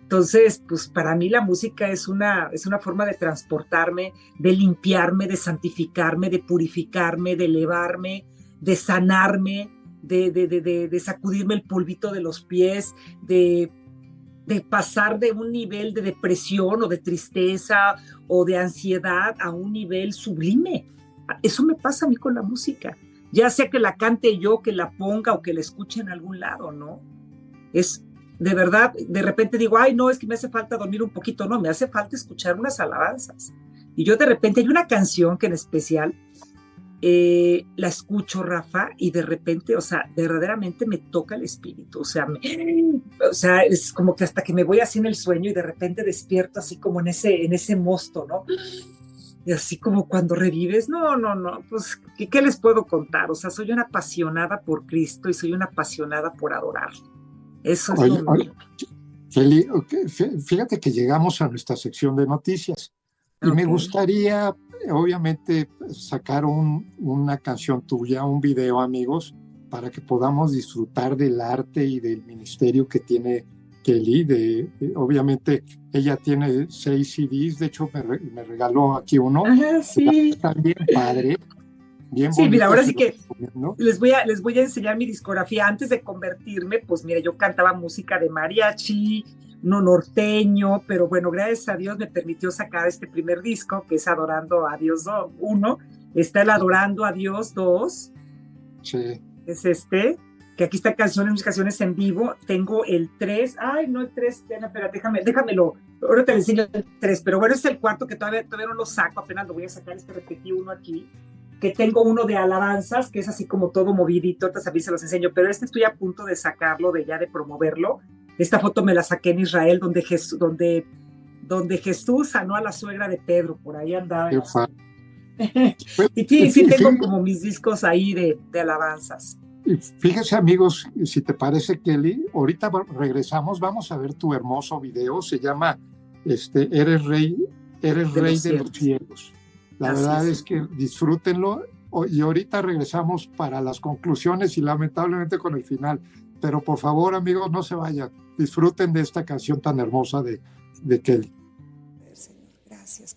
[SPEAKER 2] Entonces, pues para mí la música es una, es una forma de transportarme, de limpiarme, de santificarme, de purificarme, de elevarme, de sanarme, de, de, de, de sacudirme el polvito de los pies, de de pasar de un nivel de depresión o de tristeza o de ansiedad a un nivel sublime. Eso me pasa a mí con la música, ya sea que la cante yo, que la ponga o que la escuche en algún lado, ¿no? Es de verdad, de repente digo, ay, no, es que me hace falta dormir un poquito, no, me hace falta escuchar unas alabanzas. Y yo de repente hay una canción que en especial eh, la escucho, Rafa, y de repente, o sea, verdaderamente me toca el espíritu, o sea, o sea, es como que hasta que me voy así en el sueño y de repente despierto así como en ese, en ese mosto, ¿no? Y así como cuando revives, no, no, no, pues, ¿qué, les puedo contar? O sea, soy una apasionada por Cristo y soy una apasionada por adorar. Eso es lo mío.
[SPEAKER 1] fíjate que llegamos a nuestra sección de noticias y me gustaría obviamente sacar una canción tuya, un video, amigos, para que podamos disfrutar del arte y del ministerio que tiene Kelly. De, obviamente ella tiene seis CDs, de hecho me, regaló aquí uno.
[SPEAKER 2] sí.
[SPEAKER 1] Está bien padre. Bien
[SPEAKER 2] sí, mira, ahora sí que les voy, a, les voy a enseñar mi discografía. Antes de convertirme, pues mira, yo cantaba música de mariachi, no norteño, pero bueno, gracias a Dios me permitió sacar este primer disco, que es Adorando a Dios 1. Está el Adorando a Dios 2.
[SPEAKER 1] Sí.
[SPEAKER 2] Es este, que aquí está canciones, muchas canciones en vivo. Tengo el 3, ay, no el 3, espera, déjame, déjamelo. Ahora te enseño el 3, pero bueno, es el cuarto que todavía, todavía no lo saco, apenas lo voy a sacar, este repetí uno aquí que tengo uno de alabanzas, que es así como todo movidito, ahorita a se los enseño, pero este estoy a punto de sacarlo, de ya de promoverlo, esta foto me la saqué en Israel, donde Jesús, donde, donde Jesús sanó a la suegra de Pedro, por ahí andaba. y sí, sí tengo como mis discos ahí de, de alabanzas.
[SPEAKER 1] Fíjese amigos, si te parece Kelly, ahorita regresamos, vamos a ver tu hermoso video, se llama este, Eres Rey, Eres Rey de los cielos. La verdad es que disfrútenlo y ahorita regresamos para las conclusiones y lamentablemente con el final. Pero por favor, amigos, no se vayan. Disfruten de esta canción tan hermosa de, de Kelly.
[SPEAKER 2] Gracias,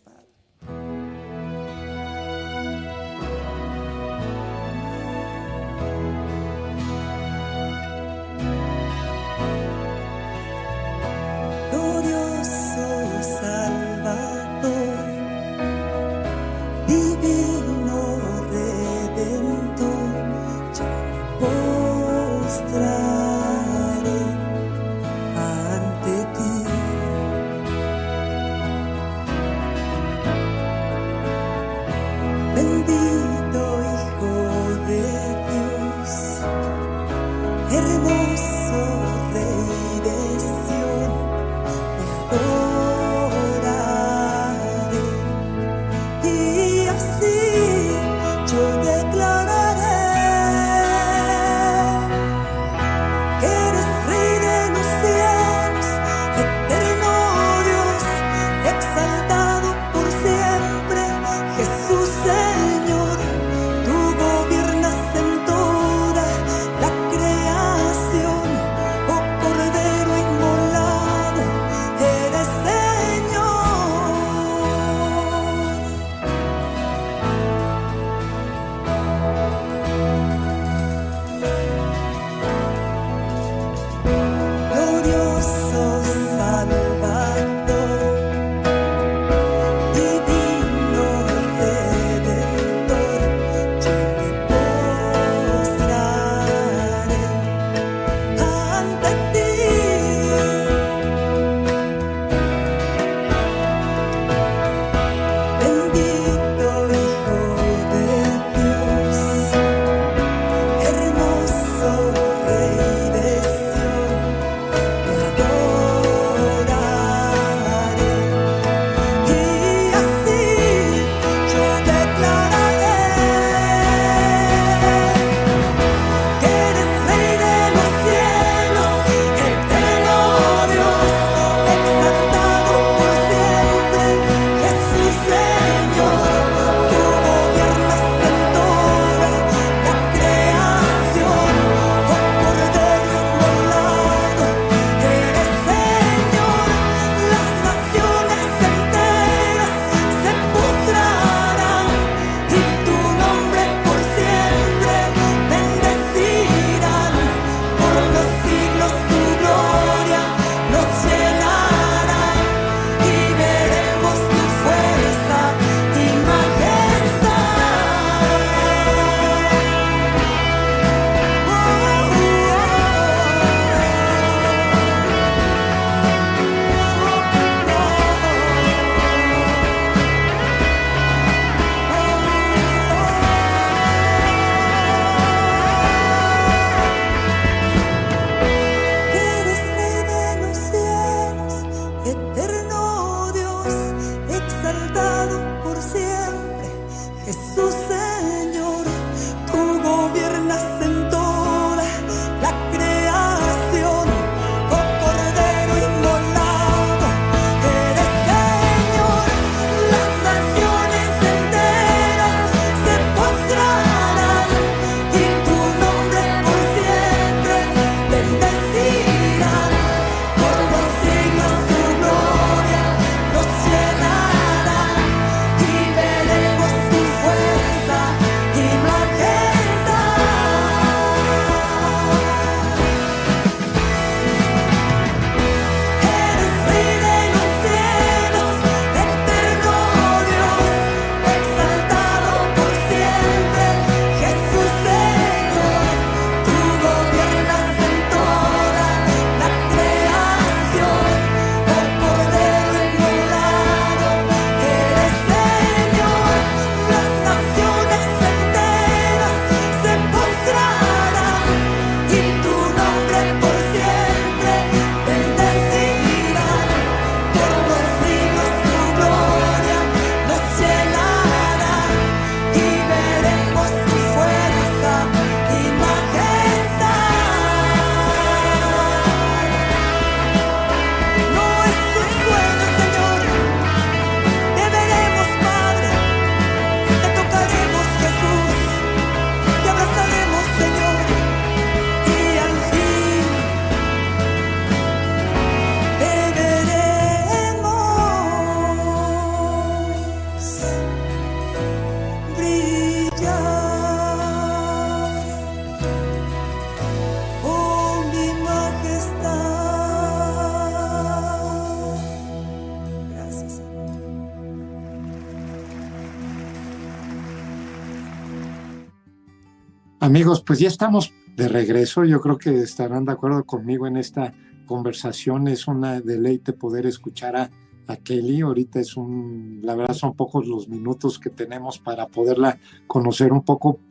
[SPEAKER 1] Amigos, pues ya estamos de regreso. Yo creo que estarán de acuerdo conmigo en esta conversación. Es una deleite poder escuchar a, Kelly. Ahorita es un, la verdad son pocos los minutos que tenemos para poderla conocer un poco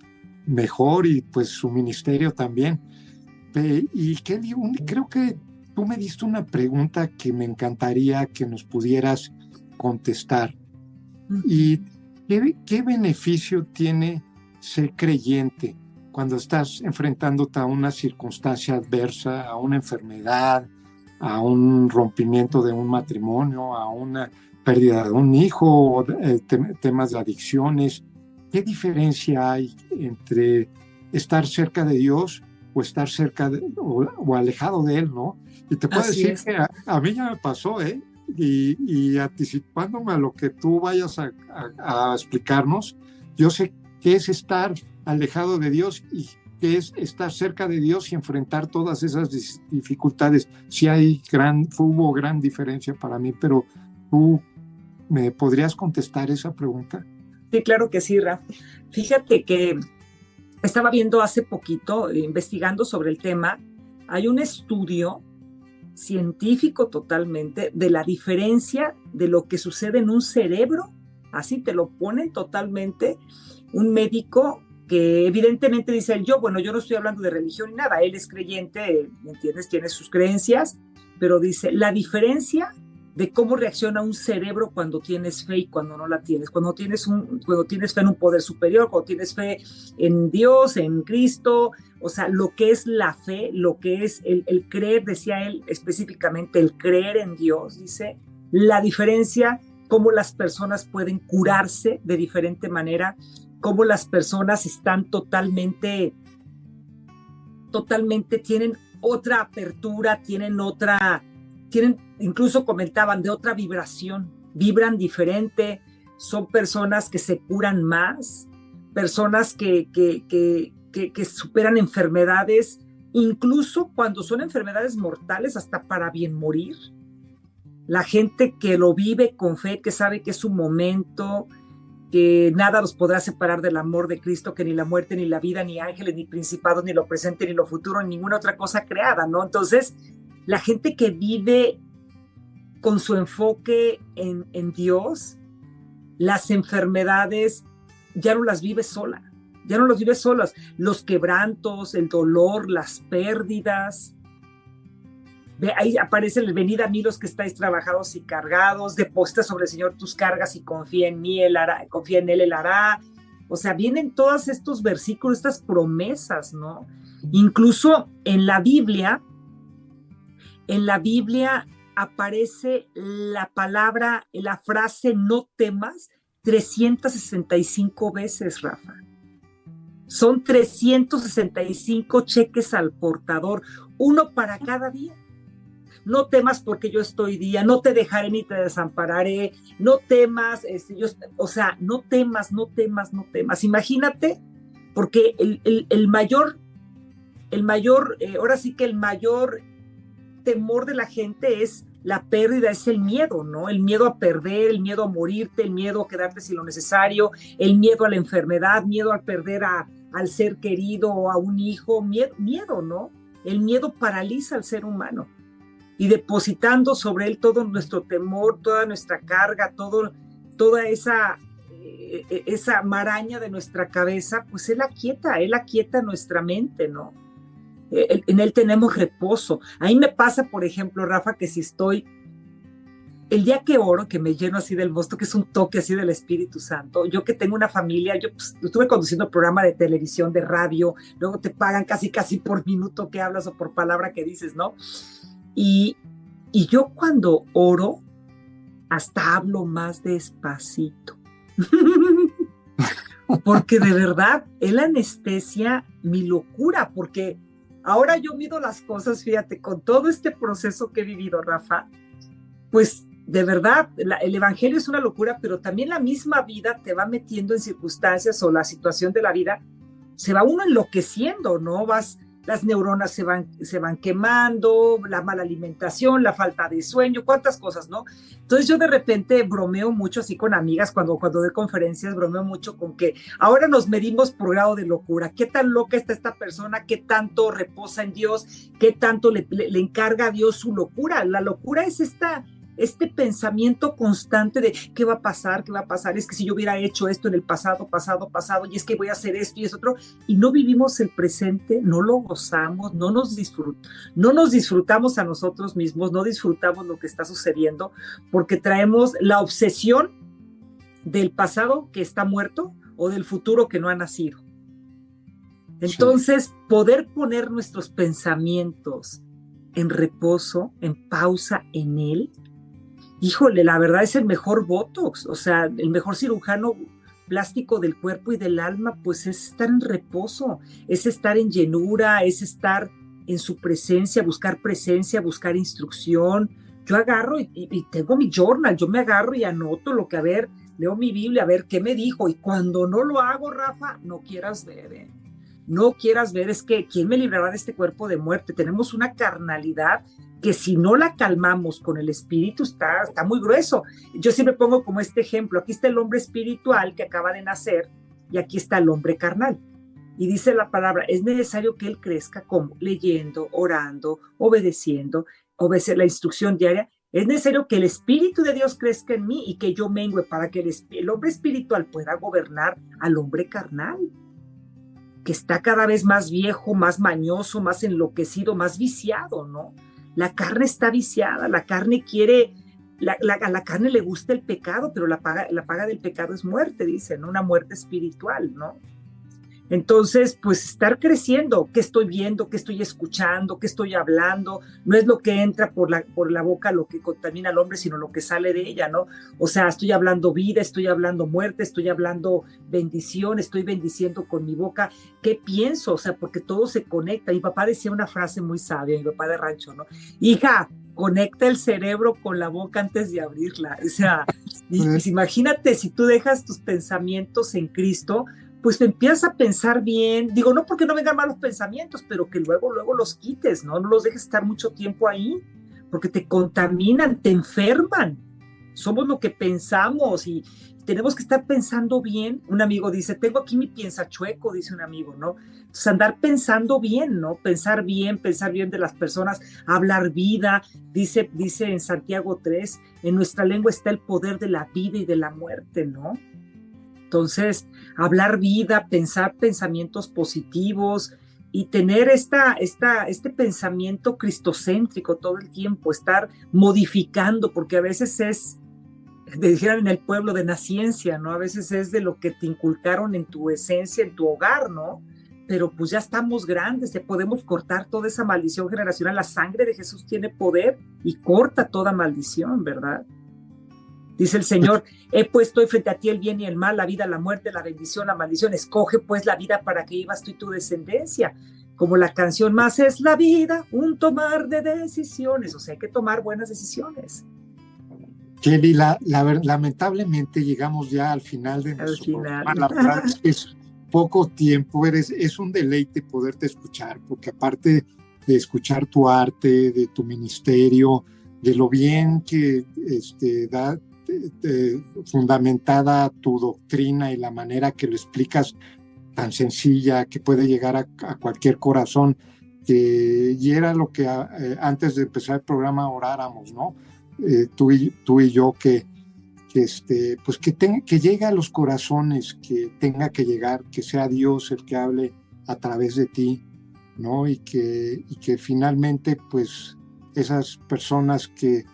[SPEAKER 1] mejor y pues su ministerio también. Y Kelly, creo que tú me diste una pregunta que me encantaría que nos pudieras contestar. ¿Y qué, qué beneficio tiene ser creyente? Cuando estás enfrentándote a una circunstancia adversa, a una enfermedad, a un rompimiento de un matrimonio, a una pérdida de un hijo, eh, temas de adicciones. ¿Qué diferencia hay entre estar cerca de Dios o estar cerca o, alejado de Él, no? Y te puedo decir que a, mí ya me pasó, ¿eh? Y, anticipándome a lo que tú vayas a, a explicarnos, yo sé que es estar alejado de Dios y que es estar cerca de Dios y enfrentar todas esas dificultades. Si hay gran, hubo gran diferencia para mí, pero tú me podrías contestar esa pregunta.
[SPEAKER 2] Sí, claro que sí, Rafa. Fíjate que estaba viendo hace poquito, investigando sobre el tema, hay un estudio científico totalmente de la diferencia de lo que sucede en un cerebro, así te lo ponen totalmente, un médico que evidentemente dice él, yo, bueno, yo no estoy hablando de religión ni nada, él es creyente, ¿me entiendes? Tiene sus creencias, pero dice, la diferencia de cómo reacciona un cerebro cuando tienes fe y cuando no la tienes, cuando tienes, un, cuando tienes fe en un poder superior, cuando tienes fe en Dios, en Cristo, o sea, lo que es la fe, lo que es el, el creer, decía él específicamente, el creer en Dios, dice, la diferencia, cómo las personas pueden curarse de diferente manera, cómo las personas están totalmente, totalmente, tienen otra apertura, tienen otra, tienen, incluso comentaban, de otra vibración, vibran diferente, son personas que se curan más, personas que, que, que, que superan enfermedades, incluso cuando son enfermedades mortales, hasta para bien morir. La gente que lo vive con fe, que sabe que es su momento, que nada los podrá separar del amor de Cristo, que ni la muerte, ni la vida, ni ángeles, ni principados, ni lo presente, ni lo futuro, ni ninguna otra cosa creada, ¿no? Entonces, la gente que vive con su enfoque en, en Dios, las enfermedades ya no las vive sola, ya no las vive solas. Los quebrantos, el dolor, las pérdidas, ahí aparece el venid a mí los que estáis trabajados y cargados, deposita sobre el Señor tus cargas y confía en mí, él hará, confía en él, él hará. O sea, vienen todos estos versículos, estas promesas, ¿no? Incluso en la Biblia, en la Biblia aparece la palabra, la frase no temas 365 veces, Rafa. Son 365 cheques al portador, uno para cada día no temas porque yo estoy día, no te dejaré ni te desampararé, no temas, este, yo, o sea, no temas, no temas, no temas. Imagínate, porque el, mayor, el mayor, eh, ahora sí que el mayor temor de la gente es la pérdida, es el miedo, ¿no? El miedo a perder, el miedo a morirte, el miedo a quedarte sin lo necesario, el miedo a la enfermedad, miedo al perder a, al ser querido o a un hijo, miedo, miedo, ¿no? El miedo paraliza al ser humano y depositando sobre él todo nuestro temor, toda nuestra carga, todo, toda esa, eh, esa maraña de nuestra cabeza, pues él aquieta, él aquieta nuestra mente, ¿no? Eh, en él tenemos reposo. A mí me pasa, por ejemplo, Rafa, que si estoy, el día que oro, que me lleno así del mosto, que es un toque así del Espíritu Santo, yo que tengo una familia, yo pues, estuve conduciendo programa de televisión, de radio, luego te pagan casi, casi por minuto que hablas o por palabra que dices, ¿no? Y, yo cuando oro, hasta hablo más despacito. porque de verdad, él anestesia mi locura, porque ahora yo mido las cosas, fíjate, con todo este proceso que he vivido, Rafa, pues de verdad, el Evangelio es una locura, pero también la misma vida te va metiendo en circunstancias o la situación de la vida, se va uno enloqueciendo, ¿no? Vas, las neuronas se van, se van quemando, la mala alimentación, la falta de sueño, cuántas cosas, ¿no? Entonces yo de repente bromeo mucho así con amigas cuando, cuando doy conferencias, bromeo mucho con que ahora nos medimos por grado de locura, qué tan loca está esta persona, qué tanto reposa en Dios, qué tanto le, le encarga a Dios su locura. La locura es esta este pensamiento constante de qué va a pasar, qué va a pasar, es que si yo hubiera hecho esto en el pasado, pasado, pasado, y es que voy a hacer esto y es otro, y no vivimos el presente, no lo gozamos, no nos, no nos disfrutamos a nosotros mismos, no disfrutamos lo que está sucediendo, porque traemos la obsesión del pasado que está muerto o del futuro que no ha nacido. Entonces, poder poner nuestros pensamientos en reposo, en pausa en él, híjole, la verdad es el mejor Botox, o sea, el mejor cirujano plástico del cuerpo y del alma, pues es estar en reposo, es estar en llenura, es estar en su presencia, buscar presencia, buscar instrucción. Yo agarro y, tengo mi journal, yo me agarro y anoto lo que, a ver, leo mi Biblia, a ver qué me dijo. Y cuando no lo hago, Rafa, no quieras ver, ¿eh? no quieras ver, es que ¿quién me librará de este cuerpo de muerte? Tenemos una carnalidad que si no la calmamos con el espíritu está, está muy grueso. Yo siempre pongo como este ejemplo, aquí está el hombre espiritual que acaba de nacer y aquí está el hombre carnal. Y dice la palabra, es necesario que él crezca como leyendo, orando, obedeciendo, obedecer la instrucción diaria. Es necesario que el Espíritu de Dios crezca en mí y que yo mengue para que el, el hombre espiritual pueda gobernar al hombre carnal que está cada vez más viejo, más mañoso, más enloquecido, más viciado, ¿no? La carne está viciada, la carne quiere, la, a la carne le gusta el pecado, pero la paga, la paga del pecado es muerte, dicen, una muerte espiritual, ¿no? Entonces, pues estar creciendo, qué estoy viendo, qué estoy escuchando, qué estoy hablando, no es lo que entra por la, por la boca lo que contamina al hombre, sino lo que sale de ella, ¿no? O sea, estoy hablando vida, estoy hablando muerte, estoy hablando bendición, estoy bendiciendo con mi boca, ¿qué pienso? O sea, porque todo se conecta. Mi papá decía una frase muy sabia, mi papá de rancho, ¿no? Hija, conecta el cerebro con la boca antes de abrirla. O sea, pues imagínate si tú dejas tus pensamientos en Cristo, pues empiezas a pensar bien, digo, no porque no vengan malos pensamientos, pero que luego, luego los quites, ¿no? No los dejes estar mucho tiempo ahí, porque te contaminan, te enferman. Somos lo que pensamos y tenemos que estar pensando bien. Un amigo dice, tengo aquí mi piensa chueco, dice un amigo, ¿no? Entonces andar pensando bien, ¿no? Pensar bien, pensar bien de las personas, hablar vida. Dice, dice en Santiago 3, en nuestra lengua está el poder de la vida y de la muerte, ¿no? Entonces, hablar vida, pensar pensamientos positivos y tener esta, esta, este pensamiento cristocéntrico todo el tiempo, estar modificando, porque a veces es, dijeron en el pueblo de la ciencia, ¿no? A veces es de lo que te inculcaron en tu esencia, en tu hogar, ¿no? Pero pues ya estamos grandes, ya podemos cortar toda esa maldición generacional. La sangre de Jesús tiene poder y corta toda maldición, ¿verdad? Dice el Señor, he puesto hoy frente a ti el bien y el mal, la vida, la muerte, la bendición, la maldición. Escoge pues la vida para que vivas tú y tu descendencia. Como la canción más es la vida, un tomar de decisiones. O sea, hay que tomar buenas decisiones.
[SPEAKER 1] Kelly, la, lamentablemente llegamos ya al final de nuestro programa. Es poco tiempo, eres, es un deleite poderte escuchar, porque aparte de escuchar tu arte, de tu ministerio, de lo bien que este, da, fundamentada tu doctrina y la manera que lo explicas tan sencilla que puede llegar a, cualquier corazón, y era lo que eh, antes de empezar el programa oráramos, ¿no? Eh, tú, y, tú y yo, que, que, este, pues que, que llegue a los corazones, que tenga que llegar, que sea Dios el que hable a través de ti, ¿no? Y que, y que finalmente, pues, esas personas que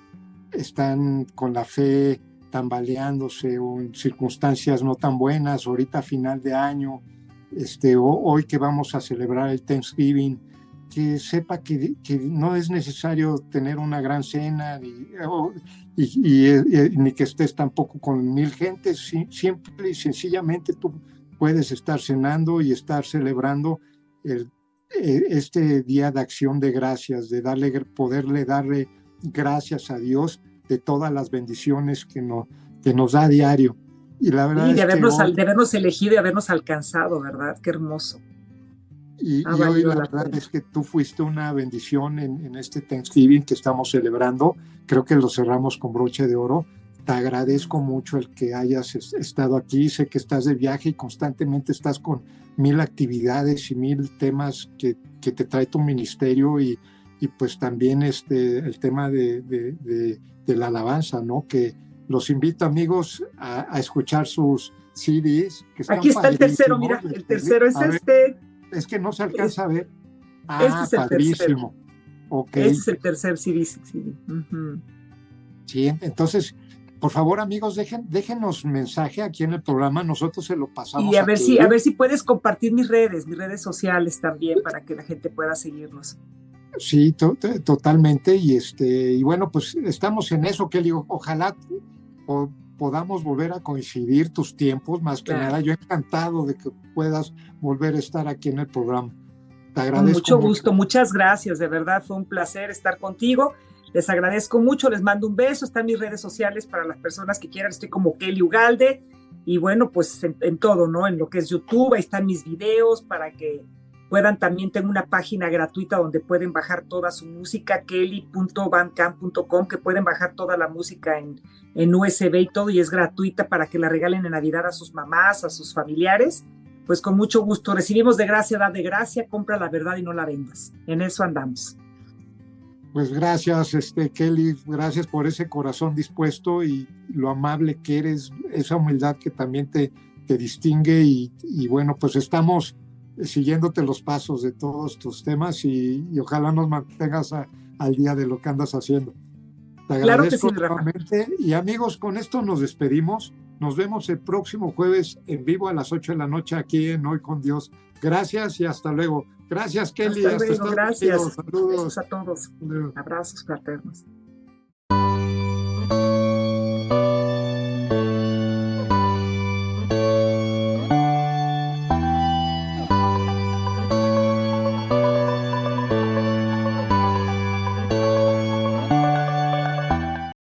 [SPEAKER 1] están con la fe tambaleándose o en circunstancias no tan buenas, ahorita final de año, este, hoy que vamos a celebrar el Thanksgiving, que sepa que, que no es necesario tener una gran cena ni, ni que estés tampoco con mil gentes, simple y sencillamente tú puedes estar cenando y estar celebrando el, e, este día de acción de gracias, de darle, poderle darle gracias a Dios de todas las bendiciones que, no, que nos da a diario.
[SPEAKER 2] Y la verdad de, habernos, de habernos elegido y habernos alcanzado, ¿verdad? Qué hermoso.
[SPEAKER 1] Y, hoy la, verdad es que tú fuiste una bendición en, en, este Thanksgiving que estamos celebrando. Creo que lo cerramos con broche de oro. Te agradezco mucho el que hayas estado aquí. Sé que estás de viaje y constantemente estás con mil actividades y mil temas que, que te trae tu ministerio y, y pues también este, el tema de, de, de, la alabanza, ¿no? Que los invito amigos a, a escuchar sus CDs. Que
[SPEAKER 2] Aquí está el tercero, mira, el tercero es este
[SPEAKER 1] es que no se alcanza a ver. Ah, este es el padrísimo.
[SPEAKER 2] Okay. Este es el tercer CD.
[SPEAKER 1] Sí, entonces, por favor, amigos, dejen, déjenos mensaje aquí en el programa, nosotros se lo pasamos.
[SPEAKER 2] Y a, ver si, a ver si puedes compartir mis redes, mis redes sociales también, para que la gente pueda seguirnos.
[SPEAKER 1] Sí, totalmente. Y este, y bueno, pues estamos en eso, que digo, ojalá podamos volver a coincidir tus tiempos, más que nada. Yo encantado de que puedas volver a estar aquí en el programa.
[SPEAKER 2] Te agradezco. mucho gusto, muchas gracias, de verdad fue un placer estar contigo. Les agradezco mucho, les mando un beso, están mis redes sociales para las personas que quieran, estoy como Kelly Ugalde y bueno, pues en, en todo, ¿no? En lo que es YouTube, ahí están mis videos para que puedan también, tengo una página gratuita donde pueden bajar toda su música, kelly.bandcamp.com, que pueden bajar toda la música en, en USB y todo, y es gratuita para que la regalen en Navidad a sus mamás, a sus familiares. Pues con mucho gusto, recibimos de gracia, da de gracia, compra la verdad y no la vendas. En eso andamos.
[SPEAKER 1] Pues gracias, este, Kelly, gracias por ese corazón dispuesto y lo amable que eres, esa humildad que también te, te distingue y, y bueno, pues estamos siguiéndote los pasos de todos tus temas y, ojalá nos mantengas al día de lo que andas haciendo. Te agradezco claro y amigos, con esto nos despedimos. Nos vemos el próximo jueves en vivo a las 8 de la noche aquí en Hoy con Dios. Gracias y hasta luego. Gracias, Kelly.
[SPEAKER 2] Hasta, luego, gracias. Saludos. a todos. Abrazos fraternos.